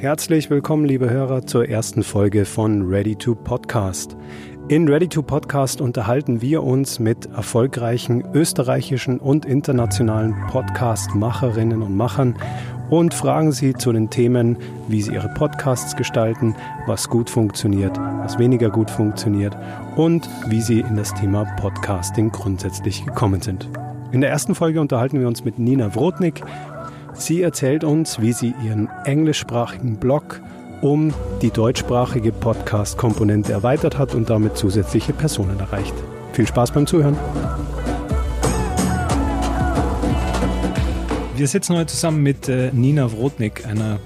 Herzlich willkommen, liebe Hörer, zur ersten Folge von Ready to Podcast. In Ready to Podcast unterhalten wir uns mit erfolgreichen österreichischen und internationalen Podcast-Macherinnen und Machern und fragen sie zu den Themen, wie sie ihre Podcasts gestalten, was gut funktioniert, was weniger gut funktioniert und wie sie in das Thema Podcasting grundsätzlich gekommen sind. In der ersten Folge unterhalten wir uns mit Nina Wrotnik. Sie erzählt uns, wie sie ihren englischsprachigen Blog um die deutschsprachige Podcast-Komponente erweitert hat und damit zusätzliche Personen erreicht. Viel Spaß beim Zuhören. Wir sitzen heute zusammen mit äh, Nina Wrotnik, einer,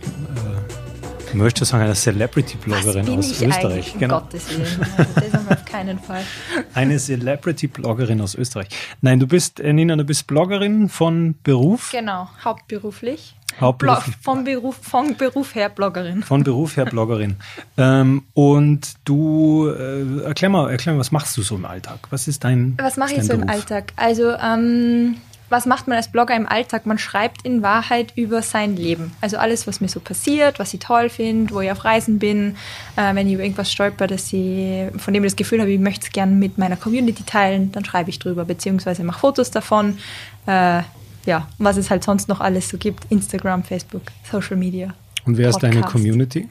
möchte sagen, einer Celebrity-Bloggerin aus Österreich. Um genau. Gottes Willen. Also das auf keinen Fall. Eine Celebrity-Bloggerin aus Österreich. Nein, du bist, äh, Nina, du bist Bloggerin von Beruf. Genau, hauptberuflich. Hauptberuflich. Vom Beruf, von Beruf her Bloggerin. Von Beruf her Bloggerin. ähm, und du, äh, erklär, mal, erklär mal, was machst du so im Alltag? Was ist dein Was mache ich so Beruf? im Alltag? Also, ähm, was macht man als Blogger im Alltag? Man schreibt in Wahrheit über sein Leben. Also alles, was mir so passiert, was ich toll finde, wo ich auf Reisen bin, äh, wenn ich über irgendwas stolper, dass ich, von dem ich das Gefühl habe, ich möchte es gerne mit meiner Community teilen, dann schreibe ich drüber, beziehungsweise mache Fotos davon. Äh, ja, was es halt sonst noch alles so gibt. Instagram, Facebook, Social Media. Und wer ist deine Podcast. Community?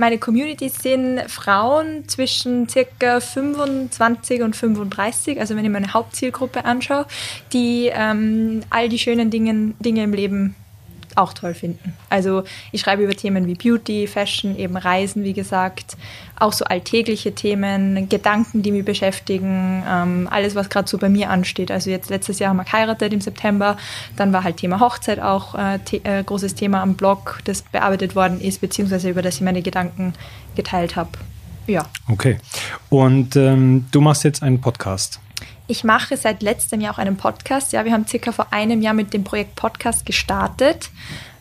Meine Community sind Frauen zwischen circa 25 und 35, also wenn ich meine Hauptzielgruppe anschaue, die ähm, all die schönen Dinge, Dinge im Leben auch toll finden. Also ich schreibe über Themen wie Beauty, Fashion, eben Reisen, wie gesagt, auch so alltägliche Themen, Gedanken, die mich beschäftigen, ähm, alles, was gerade so bei mir ansteht. Also jetzt letztes Jahr haben wir geheiratet im September, dann war halt Thema Hochzeit auch äh, äh, großes Thema am Blog, das bearbeitet worden ist, beziehungsweise über das ich meine Gedanken geteilt habe. Ja. Okay. Und ähm, du machst jetzt einen Podcast. Ich mache seit letztem Jahr auch einen Podcast. Ja, wir haben circa vor einem Jahr mit dem Projekt Podcast gestartet.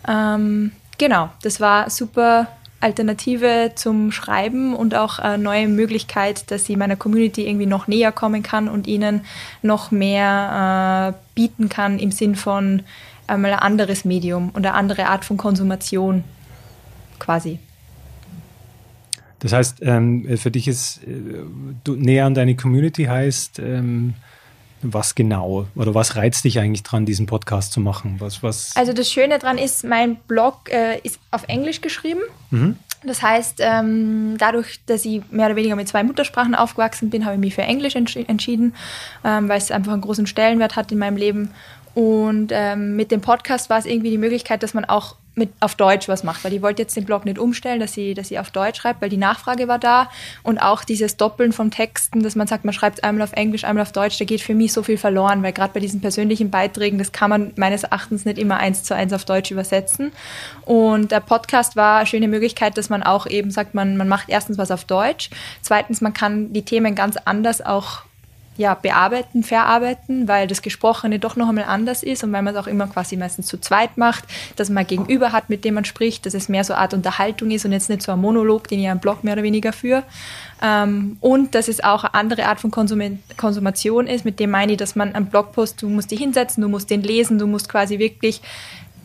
Ähm, genau, das war super Alternative zum Schreiben und auch eine neue Möglichkeit, dass ich meiner Community irgendwie noch näher kommen kann und ihnen noch mehr äh, bieten kann im Sinn von einmal ein anderes Medium und eine andere Art von Konsumation quasi. Das heißt, ähm, für dich ist äh, du, näher an deine Community heißt, ähm, was genau oder was reizt dich eigentlich dran, diesen Podcast zu machen? Was, was Also das Schöne daran ist, mein Blog äh, ist auf Englisch geschrieben. Mhm. Das heißt, ähm, dadurch, dass ich mehr oder weniger mit zwei Muttersprachen aufgewachsen bin, habe ich mich für Englisch entsch entschieden, ähm, weil es einfach einen großen Stellenwert hat in meinem Leben. Und ähm, mit dem Podcast war es irgendwie die Möglichkeit, dass man auch mit auf Deutsch was macht, weil ich wollte jetzt den Blog nicht umstellen, dass ich, dass ich auf Deutsch schreibe, weil die Nachfrage war da. Und auch dieses Doppeln von Texten, dass man sagt, man schreibt einmal auf Englisch, einmal auf Deutsch, da geht für mich so viel verloren, weil gerade bei diesen persönlichen Beiträgen, das kann man meines Erachtens nicht immer eins zu eins auf Deutsch übersetzen. Und der Podcast war eine schöne Möglichkeit, dass man auch eben sagt, man, man macht erstens was auf Deutsch, zweitens, man kann die Themen ganz anders auch ja, bearbeiten, verarbeiten, weil das Gesprochene doch noch einmal anders ist und weil man es auch immer quasi meistens zu zweit macht, dass man gegenüber hat, mit dem man spricht, dass es mehr so eine Art Unterhaltung ist und jetzt nicht so ein Monolog, den ich am Blog mehr oder weniger führe. Ähm, und dass es auch eine andere Art von Konsum Konsumation ist, mit dem meine ich, dass man am Blogpost, du musst dich hinsetzen, du musst den lesen, du musst quasi wirklich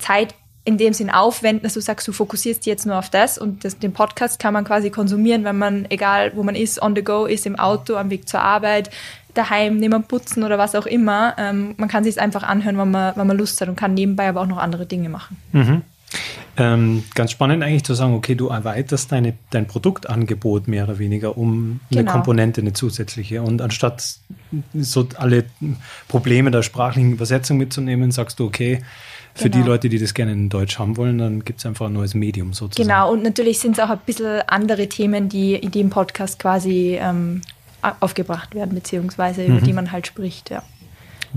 Zeit in dem Sinn aufwenden, dass du sagst, du fokussierst dich jetzt nur auf das und das, den Podcast kann man quasi konsumieren, wenn man, egal wo man ist, on the go ist, im Auto, am Weg zur Arbeit, daheim, neben dem Putzen oder was auch immer. Ähm, man kann sich einfach anhören, wenn man, wenn man Lust hat und kann nebenbei aber auch noch andere Dinge machen. Mhm. Ähm, ganz spannend eigentlich zu sagen, okay, du erweiterst deine, dein Produktangebot mehr oder weniger um eine Genau. Komponente, eine zusätzliche. Und anstatt so alle Probleme der sprachlichen Übersetzung mitzunehmen, sagst du, okay, für die Genau. Leute, die das gerne in Deutsch haben wollen, dann gibt es einfach ein neues Medium sozusagen. Genau, und natürlich sind es auch ein bisschen andere Themen, die, die im Podcast quasi ähm, aufgebracht werden, beziehungsweise über die man halt spricht, ja.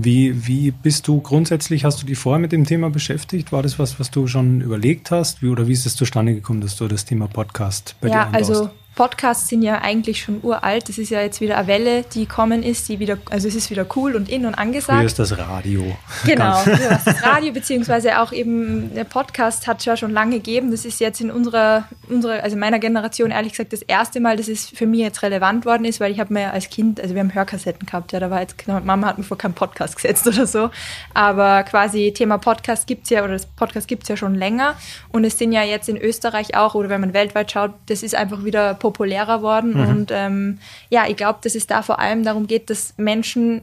Wie, wie bist du grundsätzlich, hast du dich vorher mit dem Thema beschäftigt? War das was, was du schon überlegt hast? Wie, oder wie ist es zustande gekommen, dass du das Thema Podcast bei dir ja, einbaust? also Podcasts sind ja eigentlich schon uralt. Das ist ja jetzt wieder eine Welle, die kommen ist, die wieder, also es ist wieder cool und in und angesagt. Früher ist das Radio. Genau, das Radio, beziehungsweise auch eben der Podcast hat es ja schon lange gegeben. Das ist jetzt in unserer, unserer, also meiner Generation ehrlich gesagt das erste Mal, dass es für mich jetzt relevant worden ist, weil ich habe mir als Kind, also wir haben Hörkassetten gehabt, ja, da war jetzt, genau, Mama hat mir vor keinen Podcast gesetzt oder so. Aber quasi Thema Podcast gibt es ja, oder das Podcast gibt es ja schon länger. Und es sind ja jetzt in Österreich auch, oder wenn man weltweit schaut, das ist einfach wieder populärer worden. Mhm. Und ähm, ja, ich glaube, dass es da vor allem darum geht, dass Menschen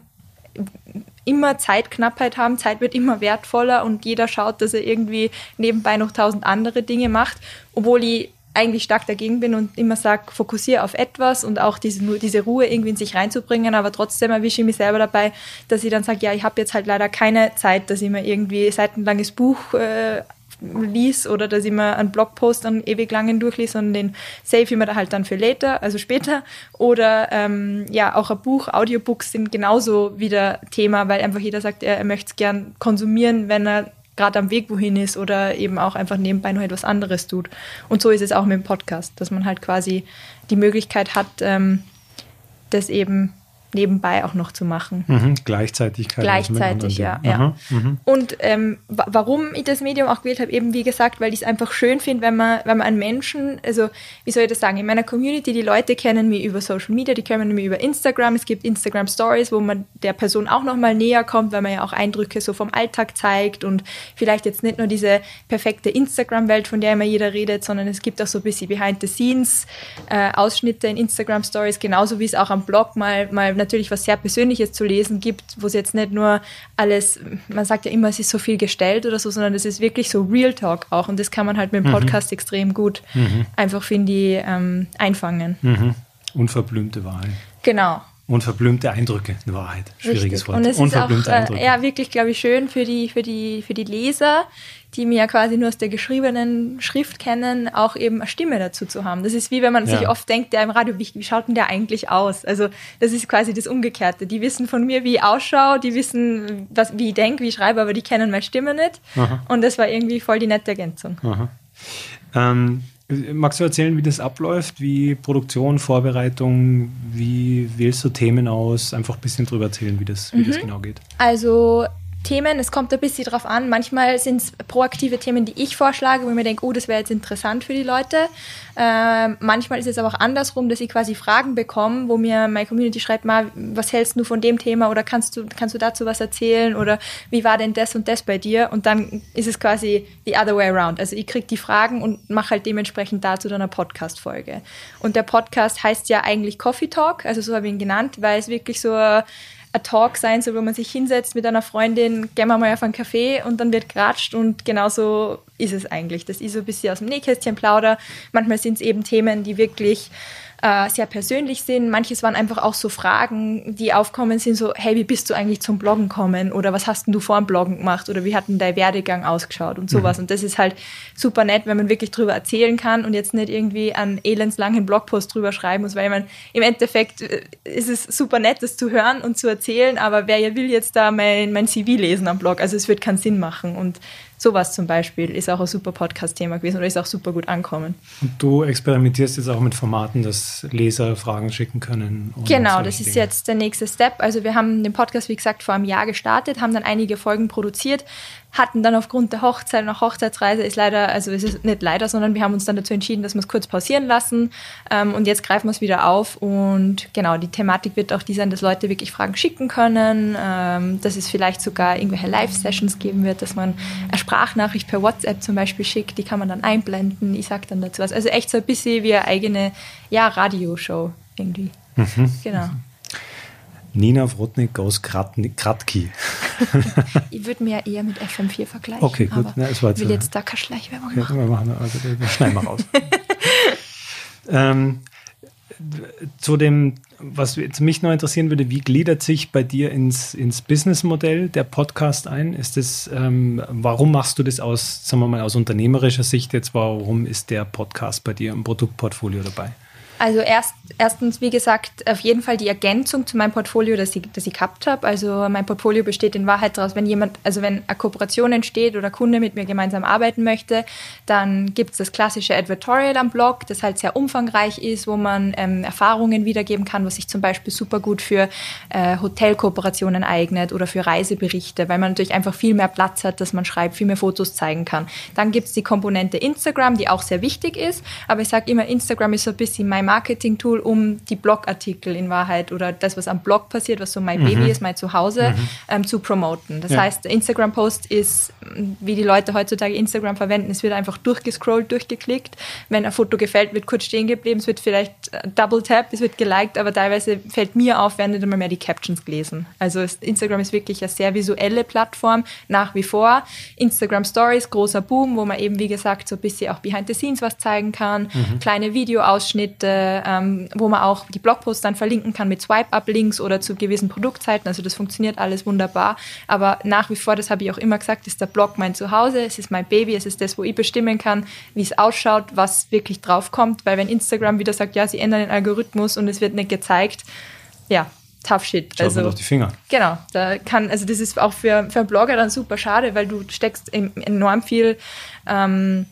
immer Zeitknappheit haben, Zeit wird immer wertvoller und jeder schaut, dass er irgendwie nebenbei noch tausend andere Dinge macht, obwohl ich eigentlich stark dagegen bin und immer sage, fokussiere auf etwas und auch diese, diese Ruhe irgendwie in sich reinzubringen, aber trotzdem erwische ich mich selber dabei, dass ich dann sage, ja, ich habe jetzt halt leider keine Zeit, dass ich mir irgendwie seitenlanges Buch äh, lies oder dass ich mir einen Blogpost dann ewig langen durchlies, sondern den save ich mir da halt dann für later, also später. Oder ähm, ja, auch ein Buch, Audiobooks sind genauso wieder Thema, weil einfach jeder sagt, er, er möchte es gern konsumieren, wenn er gerade am Weg wohin ist oder eben auch einfach nebenbei noch etwas anderes tut. Und so ist es auch mit dem Podcast, dass man halt quasi die Möglichkeit hat, ähm, das eben nebenbei auch noch zu machen. Mhm, Gleichzeitigkeit. Gleichzeitig, ja. ja. Mhm. Und ähm, warum ich das Medium auch gewählt habe, eben wie gesagt, weil ich es einfach schön finde, wenn man, wenn man einen Menschen, also wie soll ich das sagen, in meiner Community, die Leute kennen mich über Social Media, die kennen mich über Instagram, es gibt Instagram Stories, wo man der Person auch nochmal näher kommt, weil man ja auch Eindrücke so vom Alltag zeigt und vielleicht jetzt nicht nur diese perfekte Instagram-Welt, von der immer jeder redet, sondern es gibt auch so ein bisschen Behind the Scenes äh, Ausschnitte in Instagram Stories, genauso wie es auch am Blog mal, mal natürlich was sehr Persönliches zu lesen gibt, wo es jetzt nicht nur alles, man sagt ja immer, es ist so viel gestellt oder so, sondern es ist wirklich so Real Talk auch. Und das kann man halt mit dem mhm. Podcast mhm. extrem gut mhm. einfach, finde ich, ähm, einfangen. Mhm. Unverblümte Wahrheit. Genau. Unverblümte Eindrücke, in Wahrheit. Schwieriges Richtig. Wort. Und es ist auch äh, ja, wirklich, glaube ich, schön für die, für, die, für die Leser, die mir ja quasi nur aus der geschriebenen Schrift kennen, auch eben eine Stimme dazu zu haben. Das ist wie wenn man ja. sich oft denkt, der im Radio, wie, wie, schaut denn der eigentlich aus? Also das ist quasi das Umgekehrte. Die wissen von mir, wie ich ausschaue, die wissen, was, wie ich denke, wie ich schreibe, aber die kennen meine Stimme nicht. Aha. Und das war irgendwie voll die nette Ergänzung. Ähm, magst du erzählen, wie das abläuft? Wie Produktion, Vorbereitung, wie wählst du Themen aus? Einfach ein bisschen drüber erzählen, wie das, wie mhm. das genau geht. Also Themen. Es kommt ein bisschen drauf an. Manchmal sind es proaktive Themen, die ich vorschlage, wo ich mir denke, oh, das wäre jetzt interessant für die Leute. Äh, manchmal ist es aber auch andersrum, dass ich quasi Fragen bekomme, wo mir meine Community schreibt, mal, was hältst du von dem Thema oder kannst du, kannst du dazu was erzählen oder wie war denn das und das bei dir? Und dann ist es quasi the other way around. Also ich kriege die Fragen und mache halt dementsprechend dazu dann eine Podcast-Folge. Und der Podcast heißt ja eigentlich Coffee Talk, also so habe ich ihn genannt, weil es wirklich so ein Talk sein soll, wo man sich hinsetzt mit einer Freundin, gehen wir mal auf einen Kaffee und dann wird geratscht und genauso ist es eigentlich. Das ist so ein bisschen aus dem Nähkästchen plauder. Manchmal sind es eben Themen, die wirklich äh, sehr persönlich sind. Manches waren einfach auch so Fragen, die aufkommen sind, so, hey, wie bist du eigentlich zum Bloggen gekommen? Oder was hast denn du vor dem Bloggen gemacht? Oder wie hat denn dein Werdegang ausgeschaut? Und sowas. Mhm. Und das ist halt super nett, wenn man wirklich drüber erzählen kann und jetzt nicht irgendwie einen elendslangen Blogpost drüber schreiben muss, weil man im Endeffekt äh, ist es super nett, das zu hören und zu erzählen, aber wer will jetzt da mein, mein CV lesen am Blog? Also es wird keinen Sinn machen. Und Sowas zum Beispiel ist auch ein super Podcast-Thema gewesen oder ist auch super gut ankommen. Und du experimentierst jetzt auch mit Formaten, dass Leser Fragen schicken können. Genau, das ist Dinge. jetzt der nächste Step. Also wir haben den Podcast, wie gesagt, vor einem Jahr gestartet, haben dann einige Folgen produziert, hatten dann aufgrund der Hochzeit noch Hochzeitsreise ist leider, also es ist nicht leider, sondern wir haben uns dann dazu entschieden, dass wir es kurz pausieren lassen ähm, und jetzt greifen wir es wieder auf und genau, die Thematik wird auch die sein, dass Leute wirklich Fragen schicken können, ähm, dass es vielleicht sogar irgendwelche Live-Sessions geben wird, dass man eine Sprachnachricht per WhatsApp zum Beispiel schickt, die kann man dann einblenden, ich sage dann dazu was. Also echt so ein bisschen wie eine eigene, ja, Radioshow irgendwie. Mhm. Genau. Nina Wrotnik aus Kratki. ich würde mir eher mit FM4 vergleichen. Okay, gut. Ja, ich will jetzt da keine Schleichwerbung okay, machen. Wir, machen also, wir schneiden mal raus. ähm, zu dem, was mich noch interessieren würde, wie gliedert sich bei dir ins, ins Businessmodell der Podcast ein? Ist das, ähm, warum machst du das aus, sagen wir mal, aus unternehmerischer Sicht jetzt? Warum ist der Podcast bei dir im Produktportfolio dabei? Also erst, erstens, wie gesagt, auf jeden Fall die Ergänzung zu meinem Portfolio, das ich, das ich gehabt habe. Also mein Portfolio besteht in Wahrheit daraus, wenn jemand, also wenn eine Kooperation entsteht oder Kunde mit mir gemeinsam arbeiten möchte, dann gibt es das klassische Advertorial am Blog, das halt sehr umfangreich ist, wo man ähm, Erfahrungen wiedergeben kann, was sich zum Beispiel super gut für äh, Hotelkooperationen eignet oder für Reiseberichte, weil man natürlich einfach viel mehr Platz hat, dass man schreibt, viel mehr Fotos zeigen kann. Dann gibt es die Komponente Instagram, die auch sehr wichtig ist, aber ich sage immer, Instagram ist so ein bisschen mein Marketing-Tool, um die Blogartikel in Wahrheit oder das, was am Blog passiert, was so mein mhm. Baby ist, mein Zuhause, mhm. ähm, zu promoten. Das ja. heißt, der Instagram-Post ist, wie die Leute heutzutage Instagram verwenden, es wird einfach durchgescrollt, durchgeklickt. Wenn ein Foto gefällt, wird kurz stehen geblieben, es wird vielleicht äh, Double Tap, es wird geliked, aber teilweise fällt mir auf, werden nicht einmal mehr die Captions gelesen. Also Instagram ist wirklich eine sehr visuelle Plattform, nach wie vor. Instagram Stories, großer Boom, wo man eben, wie gesagt, so ein bisschen auch behind the scenes was zeigen kann, mhm. kleine Videoausschnitte, ähm, wo man auch die Blogposts dann verlinken kann mit Swipe-Up-Links oder zu gewissen Produktzeiten. Also das funktioniert alles wunderbar. Aber nach wie vor, das habe ich auch immer gesagt, ist der Blog mein Zuhause, es ist mein Baby, es ist das, wo ich bestimmen kann, wie es ausschaut, was wirklich draufkommt. Weil wenn Instagram wieder sagt, ja, sie ändern den Algorithmus und es wird nicht gezeigt, ja, tough shit. Schaut also auf die Finger. Genau, da kann also das ist auch für, für einen Blogger dann super schade, weil du steckst enorm viel ähm,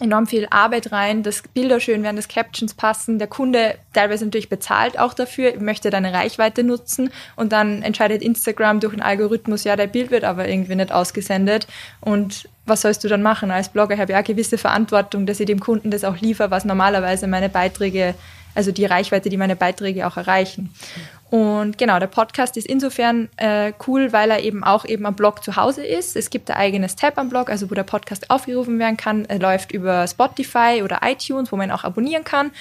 enorm viel Arbeit rein, dass Bilder schön werden, dass Captions passen. Der Kunde teilweise natürlich bezahlt auch dafür, möchte deine Reichweite nutzen und dann entscheidet Instagram durch einen Algorithmus, ja, der Bild wird aber irgendwie nicht ausgesendet und was sollst du dann machen? Als Blogger habe ich auch gewisse Verantwortung, dass ich dem Kunden das auch liefere, was normalerweise meine Beiträge, also die Reichweite, die meine Beiträge auch erreichen. Und genau, der Podcast ist insofern äh, cool, weil er eben auch eben am Blog zu Hause ist. Es gibt ein eigenes Tab am Blog, also wo der Podcast aufgerufen werden kann. Er läuft über Spotify oder iTunes, wo man auch abonnieren kann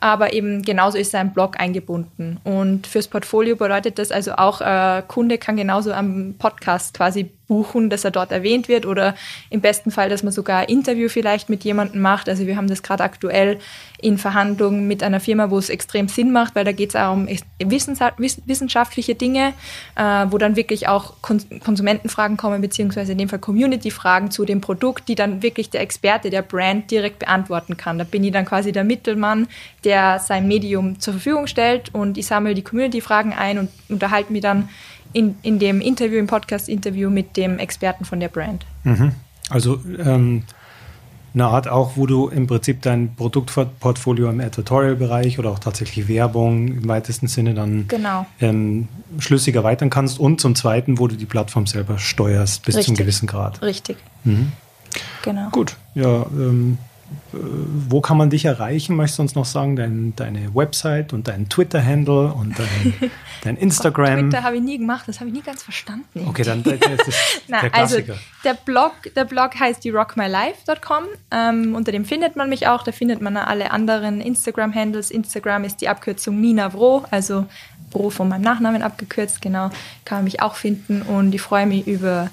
aber eben genauso ist im Blog eingebunden. Und fürs Portfolio bedeutet das also auch, äh, Kunde kann genauso am Podcast quasi buchen, dass er dort erwähnt wird oder im besten Fall, dass man sogar ein Interview vielleicht mit jemandem macht. Also wir haben das gerade aktuell in Verhandlungen mit einer Firma, wo es extrem Sinn macht, weil da geht es auch um wissenschaftliche Dinge, äh, wo dann wirklich auch Konsumentenfragen kommen, beziehungsweise in dem Fall Community-Fragen zu dem Produkt, die dann wirklich der Experte, der Brand direkt beantworten kann. Da bin ich dann quasi der Mittelmann, der der sein Medium zur Verfügung stellt und ich sammle die Community-Fragen ein und unterhalte mich dann in, in dem Interview, im Podcast-Interview mit dem Experten von der Brand. Mhm. Also ähm, eine Art auch, wo du im Prinzip dein Produktportfolio im Editorial-Bereich oder auch tatsächlich Werbung im weitesten Sinne dann genau. ähm, schlüssig erweitern kannst und zum Zweiten, wo du die Plattform selber steuerst bis Richtig. zum gewissen Grad. Richtig. Mhm. Genau. Gut, ja, ähm, wo kann man dich erreichen? Möchtest du uns noch sagen, dein, deine Website und dein Twitter-Handle und dein, dein Instagram? Twitter habe ich nie gemacht, das habe ich nie ganz verstanden. Okay, dann das ist Na, der also Klassiker. Also der Blog, der Blog heißt die rockmylife.com. Ähm, unter dem findet man mich auch. Da findet man alle anderen Instagram-Handles. Instagram ist die Abkürzung Nina Bro, also Bro von meinem Nachnamen abgekürzt, genau. Kann man mich auch finden und ich freue mich über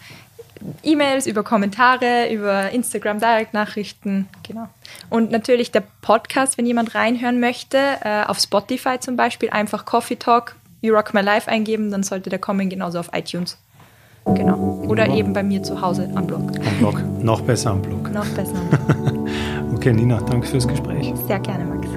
E-Mails, über Kommentare, über Instagram Direct-Nachrichten, genau. Und natürlich der Podcast, wenn jemand reinhören möchte, äh, auf Spotify zum Beispiel, einfach Coffee Talk, You Rock My Life eingeben, dann sollte der kommen, genauso auf iTunes. Genau. Oder Wunderbar. eben bei mir zu Hause am Blog. Am Blog. Noch besser am Blog. Noch besser am Blog. okay, Nina, danke fürs Gespräch. Sehr gerne, Max.